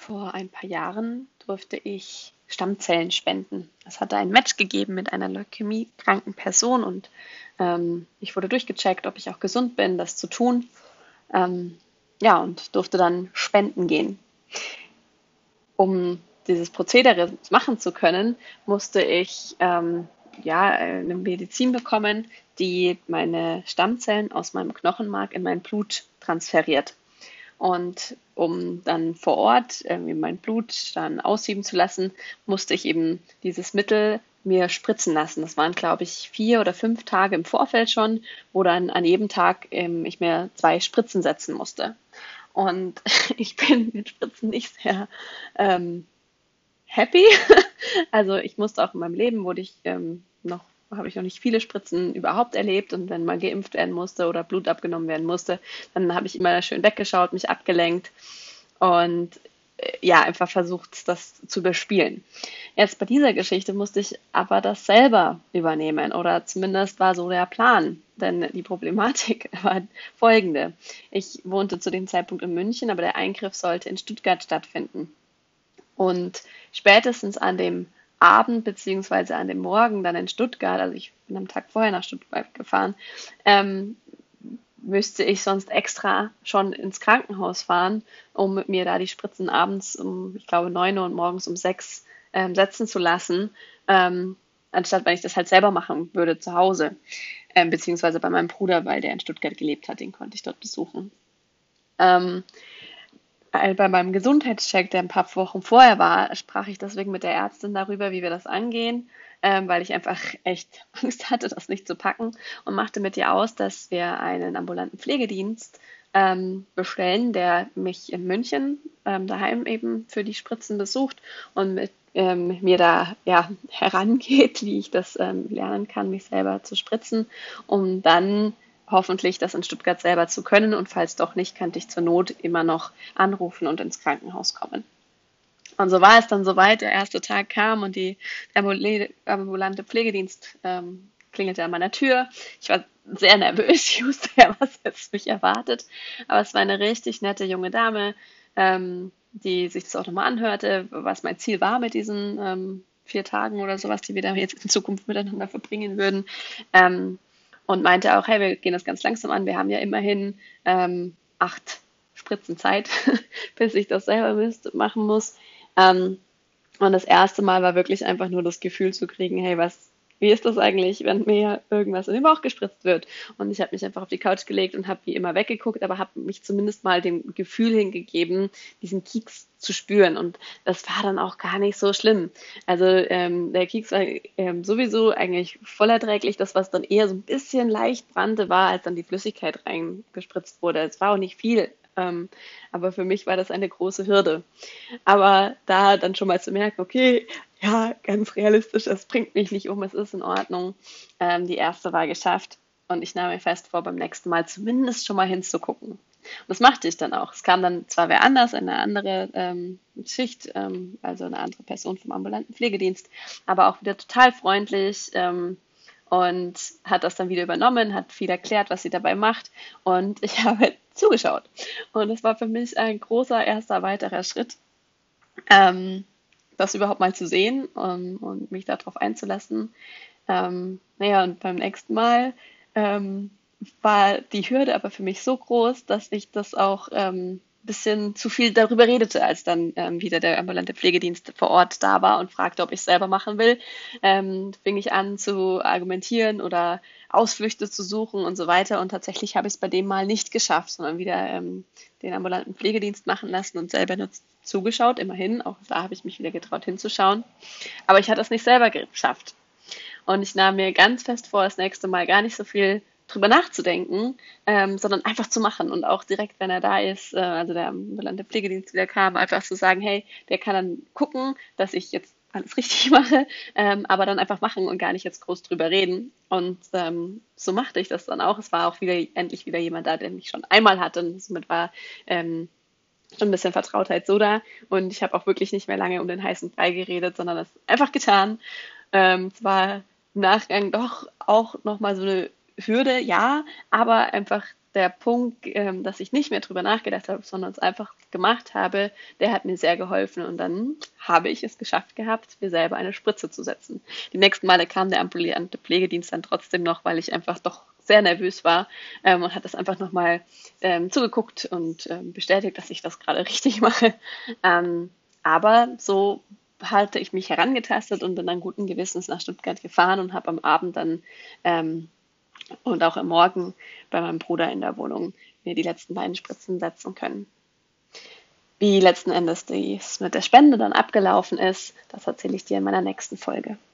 Vor ein paar Jahren durfte ich Stammzellen spenden. Es hatte ein Match gegeben mit einer leukämiekranken Person und ähm, ich wurde durchgecheckt, ob ich auch gesund bin, das zu tun. Ähm, ja, und durfte dann spenden gehen. Um dieses Prozedere machen zu können, musste ich ähm, ja, eine Medizin bekommen, die meine Stammzellen aus meinem Knochenmark in mein Blut transferiert. Und um dann vor Ort irgendwie mein Blut dann aussieben zu lassen, musste ich eben dieses Mittel mir spritzen lassen. Das waren, glaube ich, vier oder fünf Tage im Vorfeld schon, wo dann an jedem Tag ähm, ich mir zwei Spritzen setzen musste. Und ich bin mit Spritzen nicht sehr ähm, happy. also ich musste auch in meinem Leben, wurde ich ähm, noch habe ich noch nicht viele Spritzen überhaupt erlebt. Und wenn mal geimpft werden musste oder Blut abgenommen werden musste, dann habe ich immer schön weggeschaut, mich abgelenkt und äh, ja, einfach versucht, das zu überspielen. Jetzt bei dieser Geschichte musste ich aber das selber übernehmen oder zumindest war so der Plan. Denn die Problematik war folgende. Ich wohnte zu dem Zeitpunkt in München, aber der Eingriff sollte in Stuttgart stattfinden. Und spätestens an dem Abend beziehungsweise an dem Morgen dann in Stuttgart, also ich bin am Tag vorher nach Stuttgart gefahren, ähm, müsste ich sonst extra schon ins Krankenhaus fahren, um mir da die Spritzen abends um, ich glaube, 9 Uhr und morgens um 6 ähm, setzen zu lassen, ähm, anstatt wenn ich das halt selber machen würde zu Hause, ähm, beziehungsweise bei meinem Bruder, weil der in Stuttgart gelebt hat, den konnte ich dort besuchen. Ähm, bei meinem Gesundheitscheck, der ein paar Wochen vorher war, sprach ich deswegen mit der Ärztin darüber, wie wir das angehen, ähm, weil ich einfach echt Angst hatte, das nicht zu packen und machte mit ihr aus, dass wir einen ambulanten Pflegedienst ähm, bestellen, der mich in München ähm, daheim eben für die Spritzen besucht und mit ähm, mir da ja herangeht, wie ich das ähm, lernen kann, mich selber zu spritzen, um dann hoffentlich das in Stuttgart selber zu können. Und falls doch nicht, könnte ich zur Not immer noch anrufen und ins Krankenhaus kommen. Und so war es dann soweit. Der erste Tag kam und die ambulante Pflegedienst ähm, klingelte an meiner Tür. Ich war sehr nervös. Ich wusste ja, was jetzt mich erwartet. Aber es war eine richtig nette junge Dame, ähm, die sich das auch nochmal anhörte, was mein Ziel war mit diesen ähm, vier Tagen oder sowas, die wir da jetzt in Zukunft miteinander verbringen würden. Ähm, und meinte auch, hey, wir gehen das ganz langsam an. Wir haben ja immerhin ähm, acht Spritzen Zeit, bis ich das selber machen muss. Ähm, und das erste Mal war wirklich einfach nur das Gefühl zu kriegen, hey, was wie ist das eigentlich, wenn mir irgendwas in den Bauch gespritzt wird? Und ich habe mich einfach auf die Couch gelegt und habe wie immer weggeguckt, aber habe mich zumindest mal dem Gefühl hingegeben, diesen Kieks zu spüren. Und das war dann auch gar nicht so schlimm. Also ähm, der Kieks war ähm, sowieso eigentlich voll erträglich. Das, was dann eher so ein bisschen leicht brannte, war, als dann die Flüssigkeit reingespritzt wurde. Es war auch nicht viel. Ähm, aber für mich war das eine große Hürde. Aber da dann schon mal zu merken, okay, ja, ganz realistisch, es bringt mich nicht um, es ist in Ordnung. Ähm, die erste war geschafft und ich nahm mir fest vor, beim nächsten Mal zumindest schon mal hinzugucken. Und das machte ich dann auch. Es kam dann zwar wer anders, eine andere ähm, Schicht, ähm, also eine andere Person vom ambulanten Pflegedienst, aber auch wieder total freundlich ähm, und hat das dann wieder übernommen, hat viel erklärt, was sie dabei macht und ich habe zugeschaut. Und das war für mich ein großer erster weiterer Schritt. Ähm, das überhaupt mal zu sehen um, und mich darauf einzulassen. Ähm, naja, und beim nächsten Mal ähm, war die Hürde aber für mich so groß, dass ich das auch ähm, bisschen zu viel darüber redete, als dann ähm, wieder der ambulante Pflegedienst vor Ort da war und fragte, ob ich es selber machen will. Ähm, fing ich an zu argumentieren oder Ausflüchte zu suchen und so weiter. Und tatsächlich habe ich es bei dem Mal nicht geschafft, sondern wieder ähm, den ambulanten Pflegedienst machen lassen und selber nur zugeschaut, immerhin. Auch da habe ich mich wieder getraut hinzuschauen. Aber ich hatte es nicht selber geschafft. Und ich nahm mir ganz fest vor, das nächste Mal gar nicht so viel drüber nachzudenken, ähm, sondern einfach zu machen und auch direkt, wenn er da ist, äh, also der ambulante Pflegedienst wieder kam, einfach zu sagen, hey, der kann dann gucken, dass ich jetzt alles richtig mache, ähm, aber dann einfach machen und gar nicht jetzt groß drüber reden. Und ähm, so machte ich das dann auch. Es war auch wieder endlich wieder jemand da, der mich schon einmal hatte und somit war ähm, schon ein bisschen Vertrautheit so da. Und ich habe auch wirklich nicht mehr lange um den heißen Brei geredet, sondern das einfach getan. Ähm, es war im Nachgang doch auch nochmal so eine Hürde, ja, aber einfach der Punkt, ähm, dass ich nicht mehr drüber nachgedacht habe, sondern es einfach gemacht habe, der hat mir sehr geholfen. Und dann habe ich es geschafft gehabt, mir selber eine Spritze zu setzen. Die nächsten Male kam der ambulante Pflegedienst dann trotzdem noch, weil ich einfach doch sehr nervös war ähm, und hat das einfach nochmal ähm, zugeguckt und ähm, bestätigt, dass ich das gerade richtig mache. Ähm, aber so hatte ich mich herangetastet und bin dann guten Gewissens nach Stuttgart gefahren und habe am Abend dann ähm, und auch am Morgen bei meinem Bruder in der Wohnung mir die letzten beiden Spritzen setzen können. Wie letzten Endes dies mit der Spende dann abgelaufen ist, das erzähle ich dir in meiner nächsten Folge.